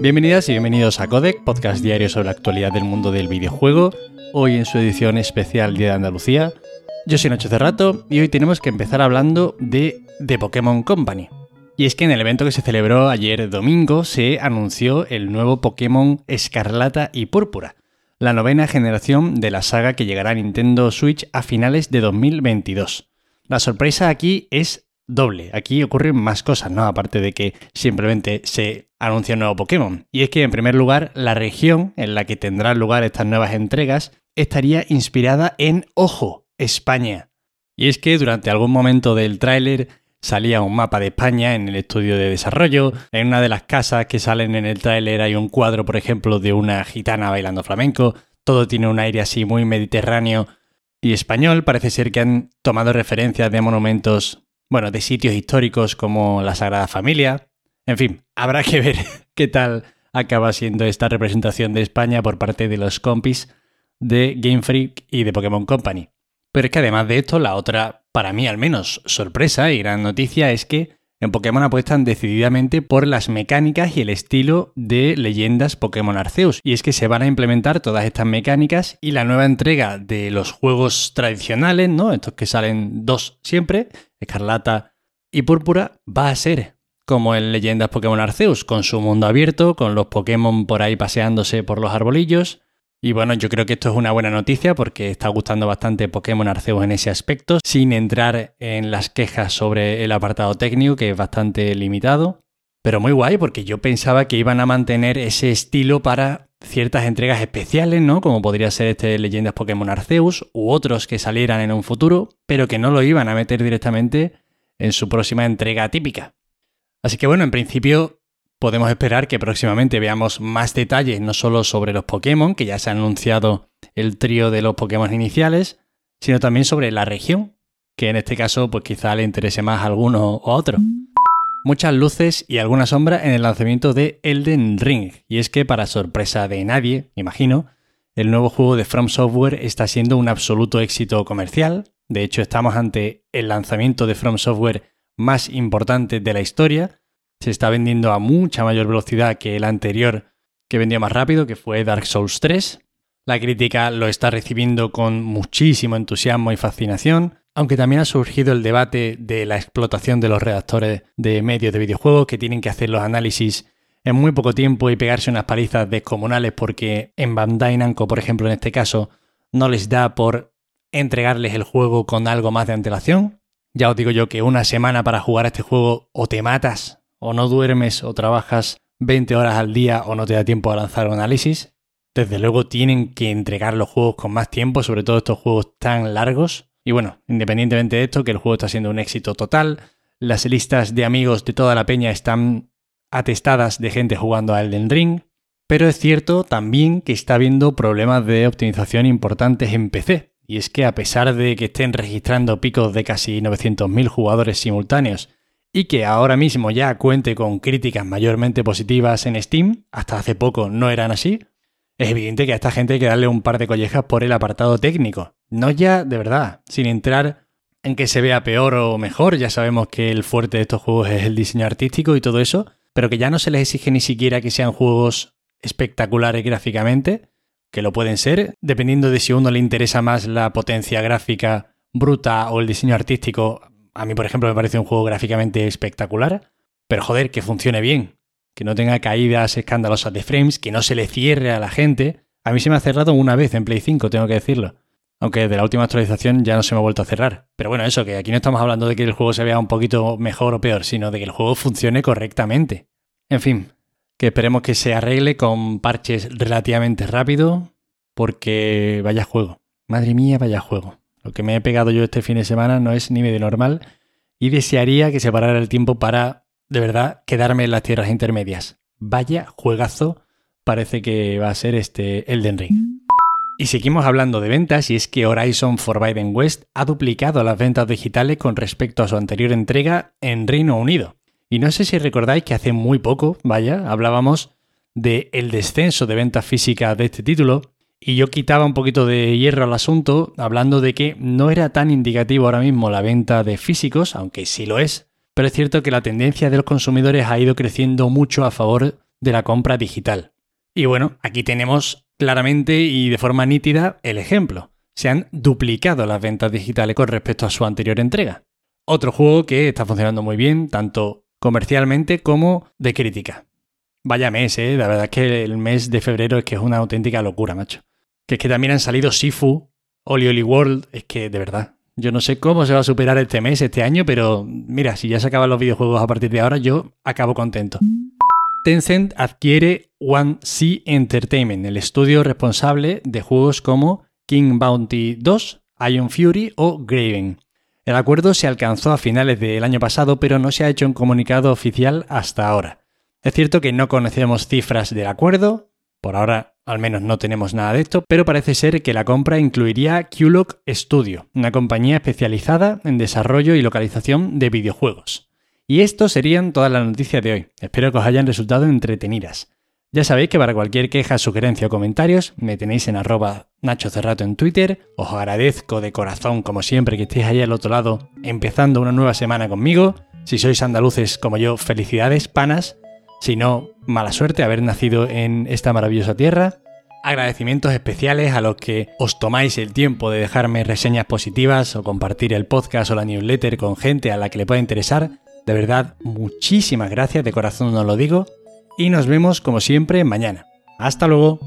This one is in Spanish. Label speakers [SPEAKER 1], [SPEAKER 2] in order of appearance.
[SPEAKER 1] Bienvenidas y bienvenidos a Codec, podcast diario sobre la actualidad del mundo del videojuego, hoy en su edición especial Día de Andalucía. Yo soy Nacho Cerrato y hoy tenemos que empezar hablando de The Pokémon Company. Y es que en el evento que se celebró ayer domingo se anunció el nuevo Pokémon Escarlata y Púrpura, la novena generación de la saga que llegará a Nintendo Switch a finales de 2022. La sorpresa aquí es doble. Aquí ocurren más cosas, ¿no? Aparte de que simplemente se anuncia un nuevo Pokémon. Y es que, en primer lugar, la región en la que tendrán lugar estas nuevas entregas estaría inspirada en, ojo, España. Y es que durante algún momento del tráiler salía un mapa de España en el estudio de desarrollo. En una de las casas que salen en el tráiler hay un cuadro, por ejemplo, de una gitana bailando flamenco. Todo tiene un aire así muy mediterráneo y español. Parece ser que han tomado referencias de monumentos bueno, de sitios históricos como la Sagrada Familia. En fin, habrá que ver qué tal acaba siendo esta representación de España por parte de los compis de Game Freak y de Pokémon Company. Pero es que además de esto, la otra, para mí al menos, sorpresa y gran noticia es que en Pokémon apuestan decididamente por las mecánicas y el estilo de leyendas Pokémon Arceus. Y es que se van a implementar todas estas mecánicas y la nueva entrega de los juegos tradicionales, ¿no? Estos que salen dos siempre, Escarlata y Púrpura, va a ser como en leyendas Pokémon Arceus, con su mundo abierto, con los Pokémon por ahí paseándose por los arbolillos, y bueno, yo creo que esto es una buena noticia porque está gustando bastante Pokémon Arceus en ese aspecto, sin entrar en las quejas sobre el apartado técnico, que es bastante limitado. Pero muy guay porque yo pensaba que iban a mantener ese estilo para ciertas entregas especiales, ¿no? Como podría ser este Leyendas Pokémon Arceus u otros que salieran en un futuro, pero que no lo iban a meter directamente en su próxima entrega típica. Así que bueno, en principio podemos esperar que próximamente veamos más detalles, no solo sobre los Pokémon, que ya se ha anunciado el trío de los Pokémon iniciales, sino también sobre la región, que en este caso pues quizá le interese más a alguno o a otro. Muchas luces y alguna sombra en el lanzamiento de Elden Ring, y es que para sorpresa de nadie, imagino, el nuevo juego de From Software está siendo un absoluto éxito comercial. De hecho, estamos ante el lanzamiento de From Software más importante de la historia, se está vendiendo a mucha mayor velocidad que el anterior que vendió más rápido, que fue Dark Souls 3. La crítica lo está recibiendo con muchísimo entusiasmo y fascinación, aunque también ha surgido el debate de la explotación de los redactores de medios de videojuegos que tienen que hacer los análisis en muy poco tiempo y pegarse unas palizas descomunales porque en Bandai Namco, por ejemplo, en este caso, no les da por entregarles el juego con algo más de antelación. Ya os digo yo que una semana para jugar a este juego o te matas o no duermes o trabajas 20 horas al día o no te da tiempo a lanzar un análisis. Desde luego tienen que entregar los juegos con más tiempo, sobre todo estos juegos tan largos. Y bueno, independientemente de esto, que el juego está siendo un éxito total, las listas de amigos de toda la peña están atestadas de gente jugando a Elden Ring, pero es cierto también que está habiendo problemas de optimización importantes en PC. Y es que a pesar de que estén registrando picos de casi 900.000 jugadores simultáneos y que ahora mismo ya cuente con críticas mayormente positivas en Steam, hasta hace poco no eran así, es evidente que a esta gente hay que darle un par de collejas por el apartado técnico. No ya, de verdad, sin entrar en que se vea peor o mejor, ya sabemos que el fuerte de estos juegos es el diseño artístico y todo eso, pero que ya no se les exige ni siquiera que sean juegos espectaculares gráficamente, que lo pueden ser, dependiendo de si a uno le interesa más la potencia gráfica bruta o el diseño artístico, a mí, por ejemplo, me parece un juego gráficamente espectacular, pero joder, que funcione bien, que no tenga caídas escandalosas de frames, que no se le cierre a la gente. A mí se me ha cerrado una vez en Play 5, tengo que decirlo. Aunque de la última actualización ya no se me ha vuelto a cerrar. Pero bueno, eso, que aquí no estamos hablando de que el juego se vea un poquito mejor o peor, sino de que el juego funcione correctamente. En fin, que esperemos que se arregle con parches relativamente rápido, porque vaya juego. Madre mía, vaya juego. Lo que me he pegado yo este fin de semana no es ni medio normal y desearía que se parara el tiempo para, de verdad, quedarme en las tierras intermedias. Vaya juegazo parece que va a ser este Elden Ring. Y seguimos hablando de ventas y es que Horizon Forbidden West ha duplicado las ventas digitales con respecto a su anterior entrega en Reino Unido. Y no sé si recordáis que hace muy poco, vaya, hablábamos de el descenso de ventas físicas de este título y yo quitaba un poquito de hierro al asunto, hablando de que no era tan indicativo ahora mismo la venta de físicos, aunque sí lo es, pero es cierto que la tendencia de los consumidores ha ido creciendo mucho a favor de la compra digital. Y bueno, aquí tenemos claramente y de forma nítida el ejemplo. Se han duplicado las ventas digitales con respecto a su anterior entrega. Otro juego que está funcionando muy bien, tanto comercialmente como de crítica. Vaya mes, ¿eh? La verdad es que el mes de febrero es que es una auténtica locura, macho. Que es que también han salido Sifu, Oli Oli World, es que de verdad. Yo no sé cómo se va a superar este mes, este año, pero mira, si ya se acaban los videojuegos a partir de ahora, yo acabo contento. Tencent adquiere One C Entertainment, el estudio responsable de juegos como King Bounty 2, Iron Fury o Graven. El acuerdo se alcanzó a finales del año pasado, pero no se ha hecho un comunicado oficial hasta ahora. Es cierto que no conocemos cifras del acuerdo, por ahora al menos no tenemos nada de esto, pero parece ser que la compra incluiría QLOC Studio, una compañía especializada en desarrollo y localización de videojuegos. Y esto serían todas las noticias de hoy. Espero que os hayan resultado entretenidas. Ya sabéis que para cualquier queja, sugerencia o comentarios me tenéis en arroba Nacho Cerrato en Twitter. Os agradezco de corazón, como siempre, que estéis ahí al otro lado, empezando una nueva semana conmigo. Si sois andaluces como yo, felicidades, panas. Si no, mala suerte haber nacido en esta maravillosa tierra. Agradecimientos especiales a los que os tomáis el tiempo de dejarme reseñas positivas o compartir el podcast o la newsletter con gente a la que le pueda interesar. De verdad, muchísimas gracias, de corazón os lo digo. Y nos vemos como siempre mañana. Hasta luego.